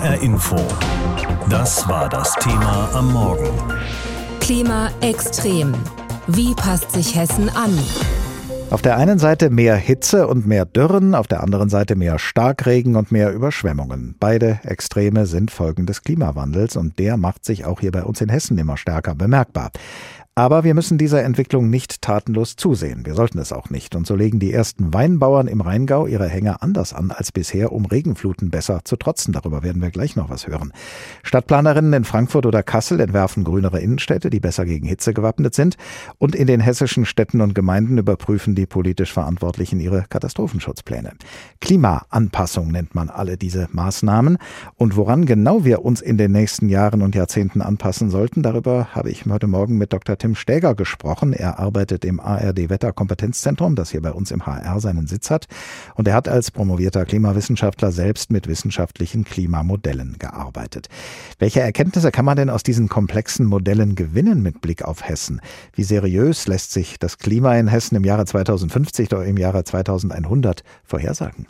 HR Info. Das war das Thema am Morgen. Klima extrem. Wie passt sich Hessen an? Auf der einen Seite mehr Hitze und mehr Dürren, auf der anderen Seite mehr Starkregen und mehr Überschwemmungen. Beide Extreme sind Folgen des Klimawandels und der macht sich auch hier bei uns in Hessen immer stärker bemerkbar. Aber wir müssen dieser Entwicklung nicht tatenlos zusehen. Wir sollten es auch nicht. Und so legen die ersten Weinbauern im Rheingau ihre Hänge anders an als bisher, um Regenfluten besser zu trotzen. Darüber werden wir gleich noch was hören. Stadtplanerinnen in Frankfurt oder Kassel entwerfen grünere Innenstädte, die besser gegen Hitze gewappnet sind. Und in den hessischen Städten und Gemeinden überprüfen die politisch Verantwortlichen ihre Katastrophenschutzpläne. Klimaanpassung nennt man alle diese Maßnahmen. Und woran genau wir uns in den nächsten Jahren und Jahrzehnten anpassen sollten, darüber habe ich heute Morgen mit Dr. Tim Stäger gesprochen. Er arbeitet im ARD Wetterkompetenzzentrum, das hier bei uns im HR seinen Sitz hat. Und er hat als promovierter Klimawissenschaftler selbst mit wissenschaftlichen Klimamodellen gearbeitet. Welche Erkenntnisse kann man denn aus diesen komplexen Modellen gewinnen mit Blick auf Hessen? Wie seriös lässt sich das Klima in Hessen im Jahre 2050 oder im Jahre 2100 vorhersagen?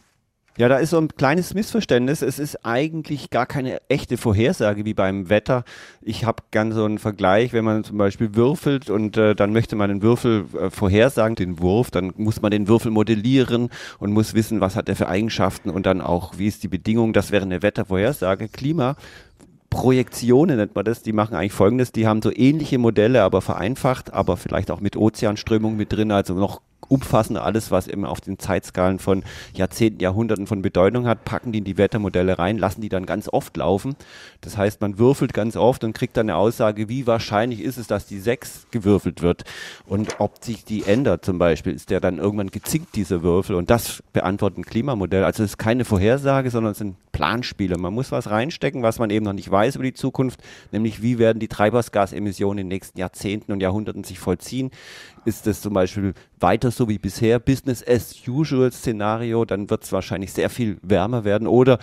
Ja, da ist so ein kleines Missverständnis. Es ist eigentlich gar keine echte Vorhersage wie beim Wetter. Ich habe gern so einen Vergleich, wenn man zum Beispiel würfelt und äh, dann möchte man den Würfel äh, vorhersagen, den Wurf, dann muss man den Würfel modellieren und muss wissen, was hat er für Eigenschaften und dann auch, wie ist die Bedingung. Das wäre eine Wettervorhersage. Klima Projektionen nennt man das, die machen eigentlich folgendes, die haben so ähnliche Modelle, aber vereinfacht, aber vielleicht auch mit Ozeanströmung mit drin, also noch umfassender alles, was eben auf den Zeitskalen von Jahrzehnten, Jahrhunderten von Bedeutung hat, packen die in die Wettermodelle rein, lassen die dann ganz oft laufen. Das heißt, man würfelt ganz oft und kriegt dann eine Aussage, wie wahrscheinlich ist es, dass die 6 gewürfelt wird und ob sich die ändert zum Beispiel, ist der dann irgendwann gezinkt, dieser Würfel und das beantwortet ein Klimamodell. Also es ist keine Vorhersage, sondern es sind Planspiele. Man muss was reinstecken, was man eben noch nicht weiß über die Zukunft, nämlich wie werden die Treibhausgasemissionen in den nächsten Jahrzehnten und Jahrhunderten sich vollziehen. Ist es zum Beispiel weiter so wie bisher, Business as usual Szenario, dann wird es wahrscheinlich sehr viel wärmer werden oder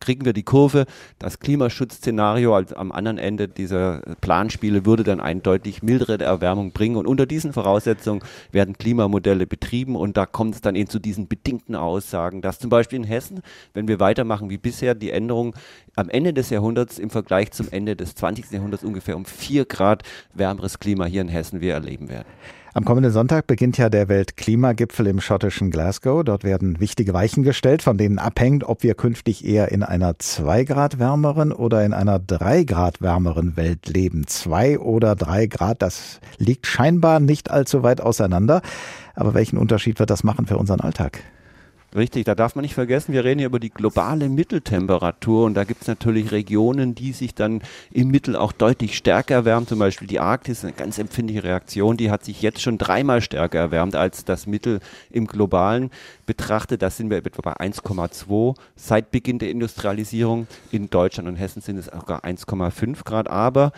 kriegen wir die Kurve. Das Klimaschutzszenario also am anderen Ende dieser Planspiele würde dann eine deutlich mildere Erwärmung bringen. Und unter diesen Voraussetzungen werden Klimamodelle betrieben. Und da kommt es dann eben zu diesen bedingten Aussagen, dass zum Beispiel in Hessen, wenn wir weitermachen wie bisher, die Änderung am Ende des Jahrhunderts im Vergleich zum Ende des 20. Jahrhunderts ungefähr um vier Grad wärmeres Klima hier in Hessen wir erleben werden. Am kommenden Sonntag beginnt ja der Weltklimagipfel im schottischen Glasgow. Dort werden wichtige Weichen gestellt, von denen abhängt, ob wir künftig eher in einer zwei Grad wärmeren oder in einer drei Grad wärmeren Welt leben. Zwei oder drei Grad, das liegt scheinbar nicht allzu weit auseinander. Aber welchen Unterschied wird das machen für unseren Alltag? Richtig, da darf man nicht vergessen, wir reden hier über die globale Mitteltemperatur und da gibt es natürlich Regionen, die sich dann im Mittel auch deutlich stärker erwärmen. Zum Beispiel die Arktis, eine ganz empfindliche Reaktion, die hat sich jetzt schon dreimal stärker erwärmt als das Mittel im globalen betrachtet. Da sind wir etwa bei 1,2 seit Beginn der Industrialisierung. In Deutschland und Hessen sind es sogar 1,5 Grad. Aber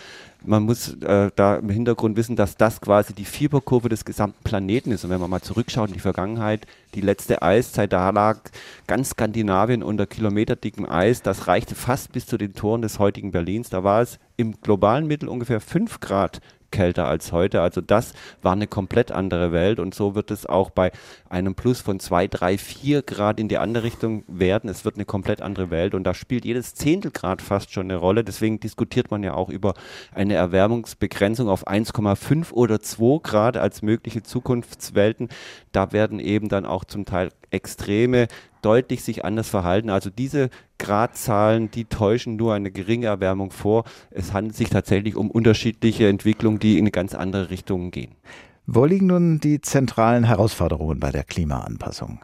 man muss äh, da im Hintergrund wissen, dass das quasi die Fieberkurve des gesamten Planeten ist. Und wenn man mal zurückschaut in die Vergangenheit, die letzte Eiszeit, da lag ganz Skandinavien unter kilometerdicken Eis. Das reichte fast bis zu den Toren des heutigen Berlins. Da war es im globalen Mittel ungefähr 5 Grad kälter als heute. Also das war eine komplett andere Welt und so wird es auch bei einem Plus von zwei, drei, vier Grad in die andere Richtung werden. Es wird eine komplett andere Welt und da spielt jedes Zehntelgrad fast schon eine Rolle. Deswegen diskutiert man ja auch über eine Erwärmungsbegrenzung auf 1,5 oder 2 Grad als mögliche Zukunftswelten. Da werden eben dann auch zum Teil Extreme deutlich sich anders verhalten. Also diese Gradzahlen, die täuschen nur eine geringe Erwärmung vor. Es handelt sich tatsächlich um unterschiedliche Entwicklungen, die in ganz andere Richtungen gehen. Wo liegen nun die zentralen Herausforderungen bei der Klimaanpassung?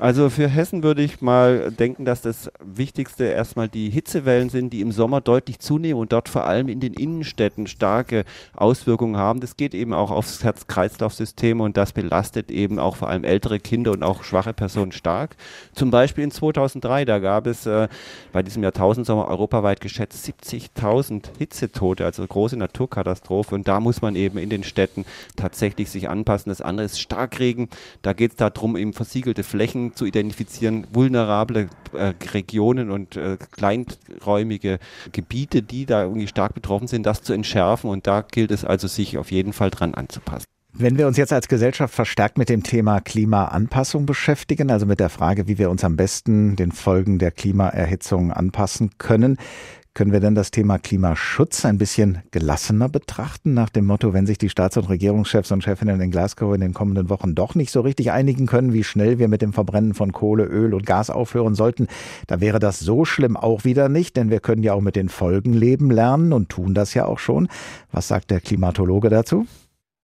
Also für Hessen würde ich mal denken, dass das Wichtigste erstmal die Hitzewellen sind, die im Sommer deutlich zunehmen und dort vor allem in den Innenstädten starke Auswirkungen haben. Das geht eben auch aufs Herz-Kreislauf-System und das belastet eben auch vor allem ältere Kinder und auch schwache Personen stark. Zum Beispiel in 2003, da gab es äh, bei diesem Jahrtausendsommer europaweit geschätzt 70.000 Hitzetote, also große Naturkatastrophe und da muss man eben in den Städten tatsächlich sich anpassen. Das andere ist Starkregen, da geht es darum, eben versiegelte Flächen zu identifizieren, vulnerable äh, Regionen und äh, kleinräumige Gebiete, die da irgendwie stark betroffen sind, das zu entschärfen. Und da gilt es also, sich auf jeden Fall dran anzupassen. Wenn wir uns jetzt als Gesellschaft verstärkt mit dem Thema Klimaanpassung beschäftigen, also mit der Frage, wie wir uns am besten den Folgen der Klimaerhitzung anpassen können, können wir denn das Thema Klimaschutz ein bisschen gelassener betrachten, nach dem Motto, wenn sich die Staats- und Regierungschefs und Chefinnen in Glasgow in den kommenden Wochen doch nicht so richtig einigen können, wie schnell wir mit dem Verbrennen von Kohle, Öl und Gas aufhören sollten, da wäre das so schlimm auch wieder nicht, denn wir können ja auch mit den Folgen leben lernen und tun das ja auch schon. Was sagt der Klimatologe dazu?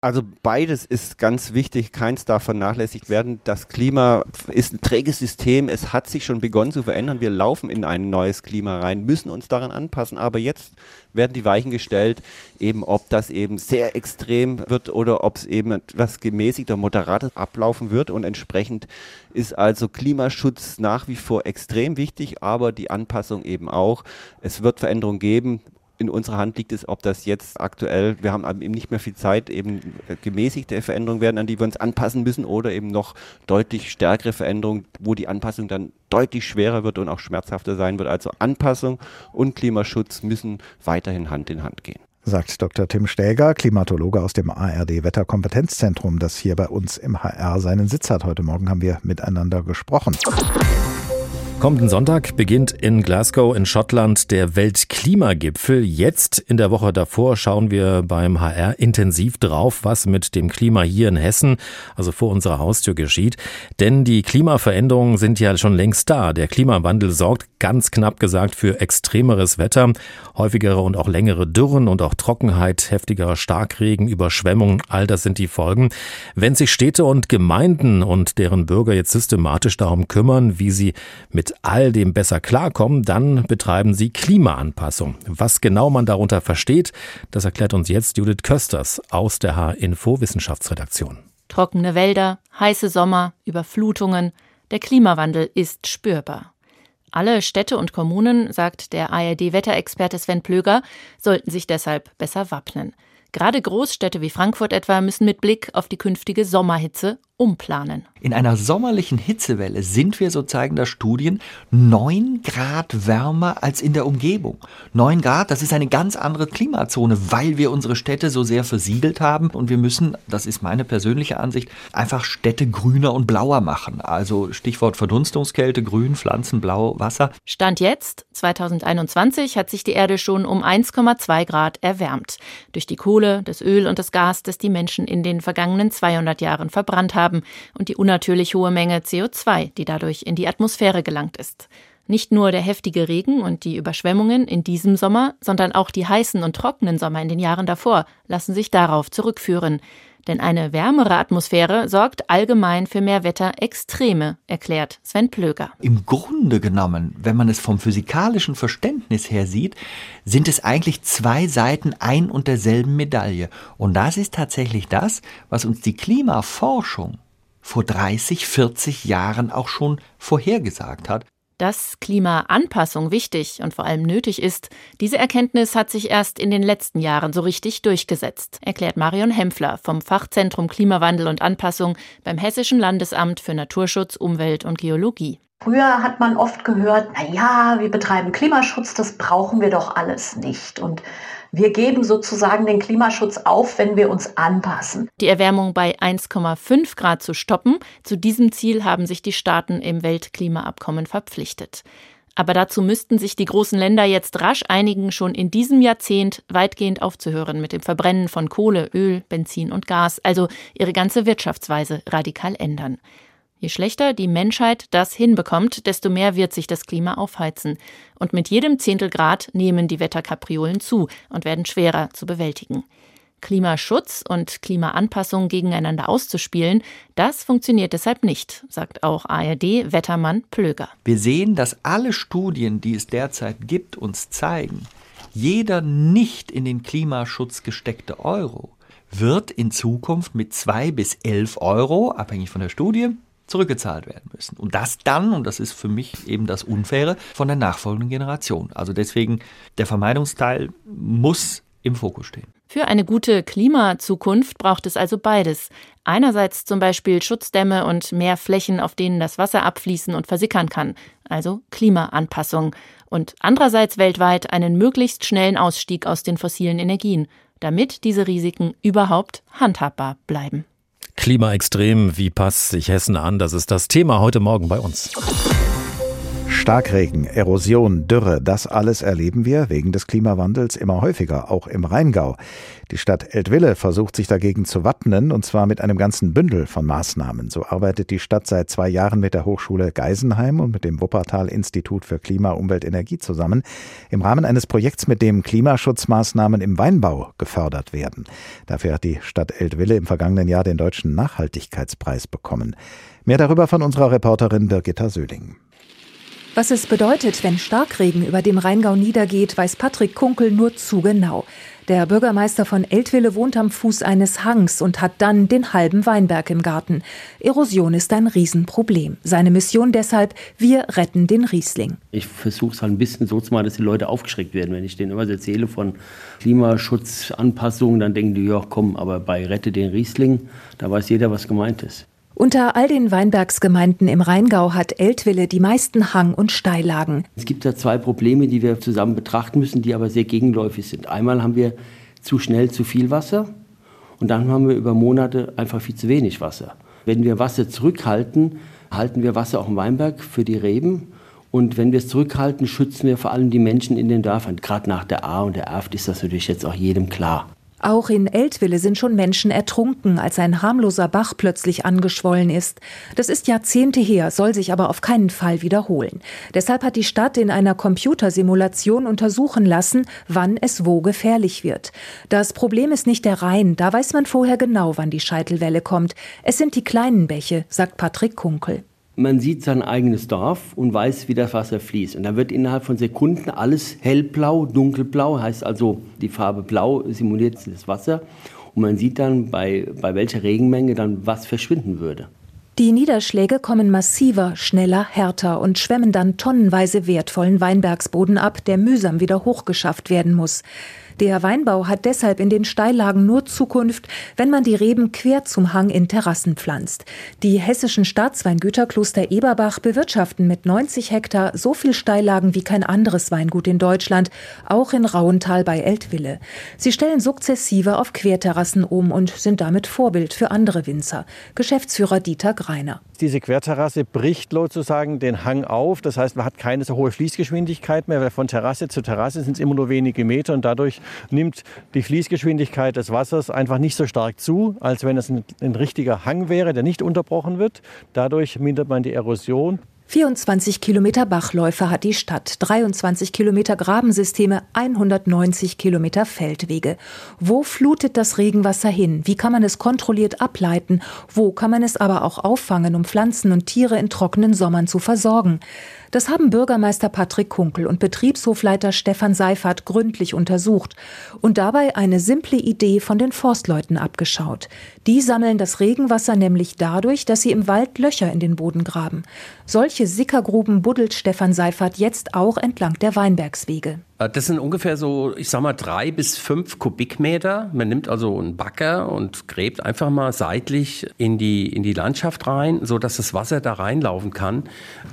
Also beides ist ganz wichtig, keins darf vernachlässigt werden. Das Klima ist ein träges System, es hat sich schon begonnen zu verändern. Wir laufen in ein neues Klima rein, müssen uns daran anpassen, aber jetzt werden die Weichen gestellt, eben ob das eben sehr extrem wird oder ob es eben etwas gemäßigter, moderates ablaufen wird und entsprechend ist also Klimaschutz nach wie vor extrem wichtig, aber die Anpassung eben auch. Es wird Veränderungen geben in unserer Hand liegt es, ob das jetzt aktuell, wir haben eben nicht mehr viel Zeit, eben gemäßigte Veränderungen werden, an die wir uns anpassen müssen oder eben noch deutlich stärkere Veränderungen, wo die Anpassung dann deutlich schwerer wird und auch schmerzhafter sein wird. Also Anpassung und Klimaschutz müssen weiterhin Hand in Hand gehen sagt Dr. Tim Stäger, Klimatologe aus dem ARD Wetterkompetenzzentrum, das hier bei uns im HR seinen Sitz hat. Heute Morgen haben wir miteinander gesprochen. Kommenden Sonntag beginnt in Glasgow in Schottland der Weltklimagipfel. Jetzt in der Woche davor schauen wir beim HR intensiv drauf, was mit dem Klima hier in Hessen, also vor unserer Haustür geschieht. Denn die Klimaveränderungen sind ja schon längst da. Der Klimawandel sorgt ganz knapp gesagt für extremeres Wetter, häufigere und auch längere Dürren und auch Trockenheit, heftigerer Starkregen, Überschwemmungen, all das sind die Folgen. Wenn sich Städte und Gemeinden und deren Bürger jetzt systematisch darum kümmern, wie sie mit all dem besser klarkommen, dann betreiben sie Klimaanpassung. Was genau man darunter versteht, das erklärt uns jetzt Judith Kösters aus der H-Info Wissenschaftsredaktion. Trockene Wälder, heiße Sommer, Überflutungen, der Klimawandel ist spürbar. Alle Städte und Kommunen, sagt der ARD-Wetterexperte Sven Plöger, sollten sich deshalb besser wappnen. Gerade Großstädte wie Frankfurt etwa müssen mit Blick auf die künftige Sommerhitze umplanen. In einer sommerlichen Hitzewelle sind wir, so zeigen das Studien, neun Grad wärmer als in der Umgebung. Neun Grad, das ist eine ganz andere Klimazone, weil wir unsere Städte so sehr versiegelt haben und wir müssen, das ist meine persönliche Ansicht, einfach Städte grüner und blauer machen. Also Stichwort Verdunstungskälte, grün, Pflanzen, blau, Wasser. Stand jetzt, 2021, hat sich die Erde schon um 1,2 Grad erwärmt. Durch die Kohle, das Öl und das Gas, das die Menschen in den vergangenen 200 Jahren verbrannt haben haben und die unnatürlich hohe Menge CO2, die dadurch in die Atmosphäre gelangt ist. Nicht nur der heftige Regen und die Überschwemmungen in diesem Sommer, sondern auch die heißen und trockenen Sommer in den Jahren davor lassen sich darauf zurückführen. Denn eine wärmere Atmosphäre sorgt allgemein für mehr Wetterextreme, erklärt Sven Plöger. Im Grunde genommen, wenn man es vom physikalischen Verständnis her sieht, sind es eigentlich zwei Seiten ein und derselben Medaille. Und das ist tatsächlich das, was uns die Klimaforschung vor 30, 40 Jahren auch schon vorhergesagt hat. Dass Klimaanpassung wichtig und vor allem nötig ist, diese Erkenntnis hat sich erst in den letzten Jahren so richtig durchgesetzt, erklärt Marion Hempfler vom Fachzentrum Klimawandel und Anpassung beim Hessischen Landesamt für Naturschutz, Umwelt und Geologie. Früher hat man oft gehört, na ja, wir betreiben Klimaschutz, das brauchen wir doch alles nicht. Und wir geben sozusagen den Klimaschutz auf, wenn wir uns anpassen. Die Erwärmung bei 1,5 Grad zu stoppen, zu diesem Ziel haben sich die Staaten im Weltklimaabkommen verpflichtet. Aber dazu müssten sich die großen Länder jetzt rasch einigen, schon in diesem Jahrzehnt weitgehend aufzuhören mit dem Verbrennen von Kohle, Öl, Benzin und Gas, also ihre ganze Wirtschaftsweise radikal ändern. Je schlechter die Menschheit das hinbekommt, desto mehr wird sich das Klima aufheizen. Und mit jedem Zehntelgrad nehmen die Wetterkapriolen zu und werden schwerer zu bewältigen. Klimaschutz und Klimaanpassung gegeneinander auszuspielen, das funktioniert deshalb nicht, sagt auch ARD-Wettermann Plöger. Wir sehen, dass alle Studien, die es derzeit gibt, uns zeigen, jeder nicht in den Klimaschutz gesteckte Euro wird in Zukunft mit zwei bis elf Euro, abhängig von der Studie, zurückgezahlt werden müssen. Und das dann, und das ist für mich eben das Unfaire, von der nachfolgenden Generation. Also deswegen, der Vermeidungsteil muss im Fokus stehen. Für eine gute Klimazukunft braucht es also beides. Einerseits zum Beispiel Schutzdämme und mehr Flächen, auf denen das Wasser abfließen und versickern kann, also Klimaanpassung. Und andererseits weltweit einen möglichst schnellen Ausstieg aus den fossilen Energien. damit diese Risiken überhaupt handhabbar bleiben. Klimaextrem, wie passt sich Hessen an? Das ist das Thema heute Morgen bei uns. Starkregen, Erosion, Dürre, das alles erleben wir wegen des Klimawandels immer häufiger, auch im Rheingau. Die Stadt Eltville versucht sich dagegen zu wappnen, und zwar mit einem ganzen Bündel von Maßnahmen. So arbeitet die Stadt seit zwei Jahren mit der Hochschule Geisenheim und mit dem Wuppertal-Institut für Klima, Umwelt, Energie zusammen, im Rahmen eines Projekts, mit dem Klimaschutzmaßnahmen im Weinbau gefördert werden. Dafür hat die Stadt Eltville im vergangenen Jahr den Deutschen Nachhaltigkeitspreis bekommen. Mehr darüber von unserer Reporterin Birgitta Söhling. Was es bedeutet, wenn Starkregen über dem Rheingau niedergeht, weiß Patrick Kunkel nur zu genau. Der Bürgermeister von Eltville wohnt am Fuß eines Hangs und hat dann den halben Weinberg im Garten. Erosion ist ein Riesenproblem. Seine Mission deshalb, wir retten den Riesling. Ich versuche es halt ein bisschen so zu machen, dass die Leute aufgeschreckt werden. Wenn ich denen immer erzähle von Klimaschutzanpassungen, dann denken die, ja komm, aber bei Rette den Riesling, da weiß jeder, was gemeint ist. Unter all den Weinbergsgemeinden im Rheingau hat Eltville die meisten Hang- und Steillagen. Es gibt da zwei Probleme, die wir zusammen betrachten müssen, die aber sehr gegenläufig sind. Einmal haben wir zu schnell zu viel Wasser und dann haben wir über Monate einfach viel zu wenig Wasser. Wenn wir Wasser zurückhalten, halten wir Wasser auch im Weinberg für die Reben. Und wenn wir es zurückhalten, schützen wir vor allem die Menschen in den Dörfern. Gerade nach der A und der Erft ist das natürlich jetzt auch jedem klar. Auch in Eltville sind schon Menschen ertrunken, als ein harmloser Bach plötzlich angeschwollen ist. Das ist Jahrzehnte her, soll sich aber auf keinen Fall wiederholen. Deshalb hat die Stadt in einer Computersimulation untersuchen lassen, wann es wo gefährlich wird. Das Problem ist nicht der Rhein, da weiß man vorher genau, wann die Scheitelwelle kommt. Es sind die kleinen Bäche, sagt Patrick Kunkel man sieht sein eigenes Dorf und weiß, wie das Wasser fließt. Und dann wird innerhalb von Sekunden alles hellblau, dunkelblau, heißt also die Farbe blau simuliert das Wasser. Und man sieht dann, bei, bei welcher Regenmenge dann was verschwinden würde. Die Niederschläge kommen massiver, schneller, härter und schwemmen dann tonnenweise wertvollen Weinbergsboden ab, der mühsam wieder hochgeschafft werden muss. Der Weinbau hat deshalb in den Steillagen nur Zukunft, wenn man die Reben quer zum Hang in Terrassen pflanzt. Die hessischen Staatsweingüter Kloster Eberbach bewirtschaften mit 90 Hektar so viel Steillagen wie kein anderes Weingut in Deutschland, auch in Rauental bei Eltville. Sie stellen sukzessive auf Querterrassen um und sind damit Vorbild für andere Winzer. Geschäftsführer Dieter Greiner. Diese Querterrasse bricht sozusagen den Hang auf. Das heißt, man hat keine so hohe Fließgeschwindigkeit mehr, weil von Terrasse zu Terrasse sind es immer nur wenige Meter und dadurch nimmt die Fließgeschwindigkeit des Wassers einfach nicht so stark zu, als wenn es ein, ein richtiger Hang wäre, der nicht unterbrochen wird. Dadurch mindert man die Erosion. 24 Kilometer Bachläufe hat die Stadt, 23 Kilometer Grabensysteme, 190 Kilometer Feldwege. Wo flutet das Regenwasser hin? Wie kann man es kontrolliert ableiten? Wo kann man es aber auch auffangen, um Pflanzen und Tiere in trockenen Sommern zu versorgen? Das haben Bürgermeister Patrick Kunkel und Betriebshofleiter Stefan Seifert gründlich untersucht und dabei eine simple Idee von den Forstleuten abgeschaut. Die sammeln das Regenwasser nämlich dadurch, dass sie im Wald Löcher in den Boden graben. Solche Sickergruben buddelt Stefan Seifert jetzt auch entlang der Weinbergswege. Äh, das sind ungefähr so, ich sag mal, drei bis fünf Kubikmeter. Man nimmt also einen Bagger und gräbt einfach mal seitlich in die, in die Landschaft rein, so dass das Wasser da reinlaufen kann.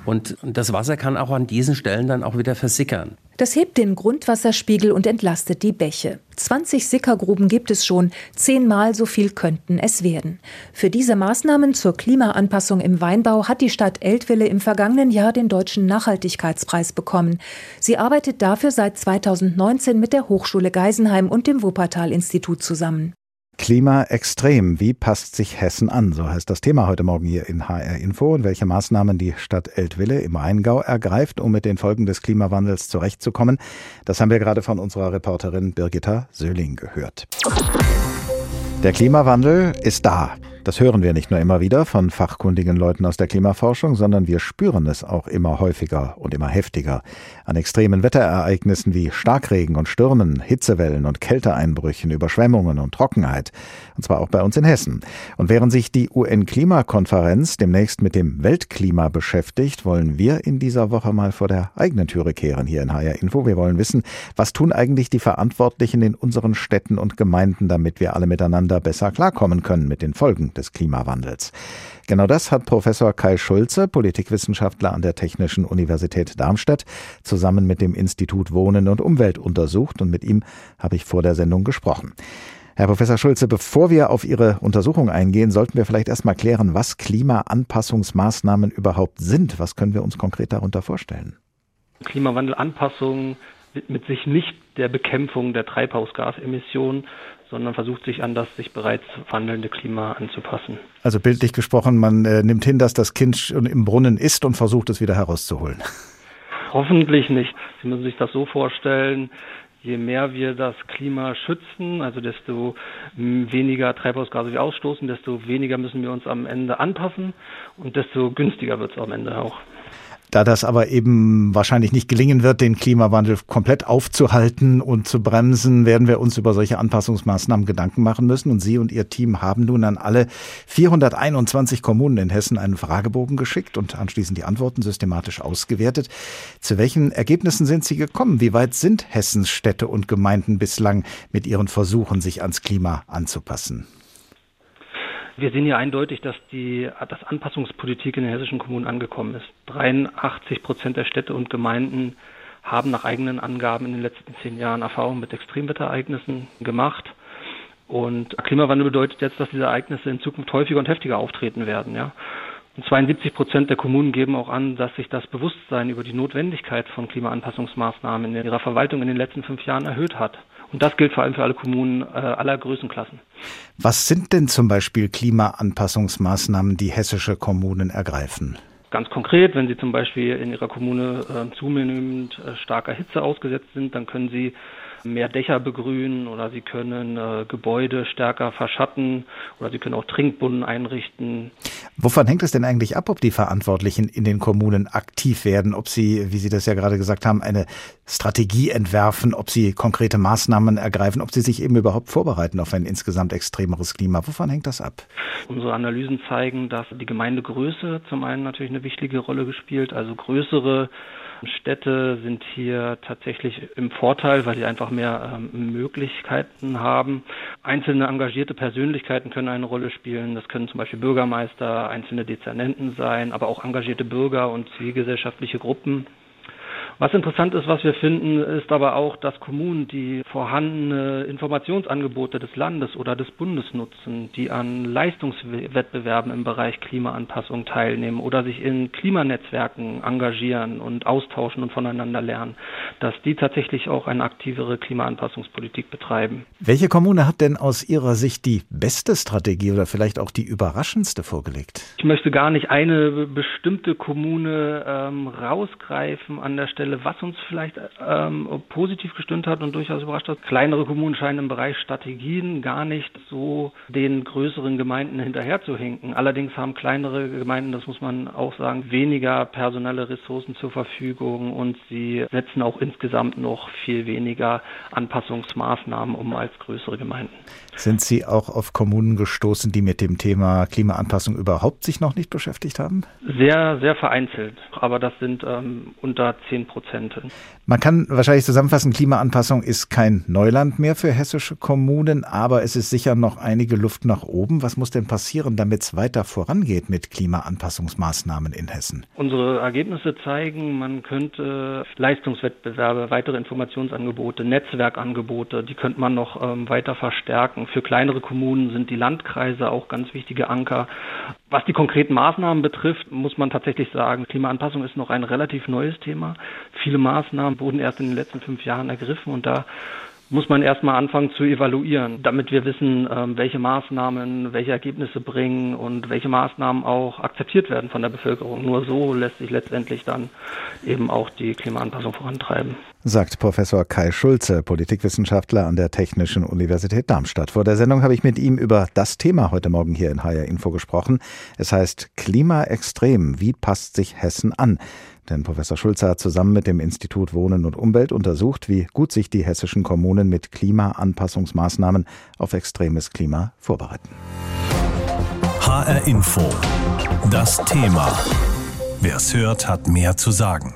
Und das Wasser kann auch an diesen Stellen dann auch wieder versickern. Das hebt den Grundwasserspiegel und entlastet die Bäche. 20 Sickergruben gibt es schon, zehnmal so viel könnten es werden. Für diese Maßnahmen zur Klimaanpassung im Weinbau hat die Stadt Eltville im vergangenen Jahr den Deutschen Nachhaltigkeitspreis bekommen. Sie arbeitet dafür seit 2019 mit der Hochschule Geisenheim und dem Wuppertal-Institut zusammen. Klima extrem. Wie passt sich Hessen an? So heißt das Thema heute Morgen hier in HR Info und welche Maßnahmen die Stadt Eltville im Rheingau ergreift, um mit den Folgen des Klimawandels zurechtzukommen. Das haben wir gerade von unserer Reporterin Birgitta Söhling gehört. Der Klimawandel ist da. Das hören wir nicht nur immer wieder von fachkundigen Leuten aus der Klimaforschung, sondern wir spüren es auch immer häufiger und immer heftiger. An extremen Wetterereignissen wie Starkregen und Stürmen, Hitzewellen und Kälteeinbrüchen, Überschwemmungen und Trockenheit. Und zwar auch bei uns in Hessen. Und während sich die UN-Klimakonferenz demnächst mit dem Weltklima beschäftigt, wollen wir in dieser Woche mal vor der eigenen Türe kehren hier in HR Info. Wir wollen wissen, was tun eigentlich die Verantwortlichen in unseren Städten und Gemeinden, damit wir alle miteinander besser klarkommen können mit den Folgen des Klimawandels. Genau das hat Professor Kai Schulze, Politikwissenschaftler an der Technischen Universität Darmstadt, zusammen mit dem Institut Wohnen und Umwelt untersucht und mit ihm habe ich vor der Sendung gesprochen. Herr Professor Schulze, bevor wir auf Ihre Untersuchung eingehen, sollten wir vielleicht erstmal klären, was Klimaanpassungsmaßnahmen überhaupt sind. Was können wir uns konkret darunter vorstellen? Klimawandelanpassung widmet sich nicht der Bekämpfung der Treibhausgasemissionen, sondern versucht sich an das sich bereits wandelnde Klima anzupassen. Also bildlich gesprochen, man äh, nimmt hin, dass das Kind schon im Brunnen ist und versucht es wieder herauszuholen. Hoffentlich nicht. Sie müssen sich das so vorstellen, je mehr wir das Klima schützen, also desto weniger Treibhausgase wir ausstoßen, desto weniger müssen wir uns am Ende anpassen und desto günstiger wird es am Ende auch. Da das aber eben wahrscheinlich nicht gelingen wird, den Klimawandel komplett aufzuhalten und zu bremsen, werden wir uns über solche Anpassungsmaßnahmen Gedanken machen müssen. Und Sie und Ihr Team haben nun an alle 421 Kommunen in Hessen einen Fragebogen geschickt und anschließend die Antworten systematisch ausgewertet. Zu welchen Ergebnissen sind Sie gekommen? Wie weit sind Hessens Städte und Gemeinden bislang mit ihren Versuchen, sich ans Klima anzupassen? Wir sehen hier eindeutig, dass die dass Anpassungspolitik in den hessischen Kommunen angekommen ist. 83 Prozent der Städte und Gemeinden haben nach eigenen Angaben in den letzten zehn Jahren Erfahrungen mit Extremwetterereignissen gemacht. Und Klimawandel bedeutet jetzt, dass diese Ereignisse in Zukunft häufiger und heftiger auftreten werden. Ja. Und 72 Prozent der Kommunen geben auch an, dass sich das Bewusstsein über die Notwendigkeit von Klimaanpassungsmaßnahmen in ihrer Verwaltung in den letzten fünf Jahren erhöht hat. Und das gilt vor allem für alle Kommunen äh, aller Größenklassen. Was sind denn zum Beispiel Klimaanpassungsmaßnahmen, die hessische Kommunen ergreifen? Ganz konkret, wenn Sie zum Beispiel in Ihrer Kommune äh, zunehmend äh, starker Hitze ausgesetzt sind, dann können Sie mehr Dächer begrünen oder sie können äh, Gebäude stärker verschatten oder sie können auch Trinkbunnen einrichten. Wovon hängt es denn eigentlich ab, ob die Verantwortlichen in den Kommunen aktiv werden, ob sie, wie Sie das ja gerade gesagt haben, eine Strategie entwerfen, ob sie konkrete Maßnahmen ergreifen, ob sie sich eben überhaupt vorbereiten auf ein insgesamt extremeres Klima? Wovon hängt das ab? Unsere Analysen zeigen, dass die Gemeindegröße zum einen natürlich eine wichtige Rolle gespielt, also größere Städte sind hier tatsächlich im Vorteil, weil sie einfach mehr ähm, Möglichkeiten haben. Einzelne engagierte Persönlichkeiten können eine Rolle spielen. Das können zum Beispiel Bürgermeister, einzelne Dezernenten sein, aber auch engagierte Bürger und zivilgesellschaftliche Gruppen. Was interessant ist, was wir finden, ist aber auch, dass Kommunen, die vorhandene Informationsangebote des Landes oder des Bundes nutzen, die an Leistungswettbewerben im Bereich Klimaanpassung teilnehmen oder sich in Klimanetzwerken engagieren und austauschen und voneinander lernen, dass die tatsächlich auch eine aktivere Klimaanpassungspolitik betreiben. Welche Kommune hat denn aus Ihrer Sicht die beste Strategie oder vielleicht auch die überraschendste vorgelegt? Ich möchte gar nicht eine bestimmte Kommune ähm, rausgreifen an der Stelle Stelle, was uns vielleicht ähm, positiv gestimmt hat und durchaus überrascht hat. Kleinere Kommunen scheinen im Bereich Strategien gar nicht so den größeren Gemeinden hinterherzuhinken. Allerdings haben kleinere Gemeinden, das muss man auch sagen, weniger personelle Ressourcen zur Verfügung und sie setzen auch insgesamt noch viel weniger Anpassungsmaßnahmen um als größere Gemeinden. Sind Sie auch auf Kommunen gestoßen, die mit dem Thema Klimaanpassung überhaupt sich noch nicht beschäftigt haben? Sehr, sehr vereinzelt. Aber das sind ähm, unter 10 Prozent. Man kann wahrscheinlich zusammenfassen, Klimaanpassung ist kein Neuland mehr für hessische Kommunen, aber es ist sicher noch einige Luft nach oben. Was muss denn passieren, damit es weiter vorangeht mit Klimaanpassungsmaßnahmen in Hessen? Unsere Ergebnisse zeigen, man könnte Leistungswettbewerbe, weitere Informationsangebote, Netzwerkangebote, die könnte man noch ähm, weiter verstärken. Für kleinere Kommunen sind die Landkreise auch ganz wichtige Anker. Was die konkreten Maßnahmen betrifft, muss man tatsächlich sagen, Klimaanpassung ist noch ein relativ neues Thema. Viele Maßnahmen wurden erst in den letzten fünf Jahren ergriffen und da muss man erstmal anfangen zu evaluieren, damit wir wissen, ähm, welche Maßnahmen welche Ergebnisse bringen und welche Maßnahmen auch akzeptiert werden von der Bevölkerung. Nur so lässt sich letztendlich dann eben auch die Klimaanpassung vorantreiben. Sagt Professor Kai Schulze, Politikwissenschaftler an der Technischen Universität Darmstadt. Vor der Sendung habe ich mit ihm über das Thema heute Morgen hier in HR Info gesprochen. Es heißt Klima extrem. Wie passt sich Hessen an? Denn Professor Schulze hat zusammen mit dem Institut Wohnen und Umwelt untersucht, wie gut sich die hessischen Kommunen mit Klimaanpassungsmaßnahmen auf extremes Klima vorbereiten. HR Info. Das Thema. Wer es hört, hat mehr zu sagen.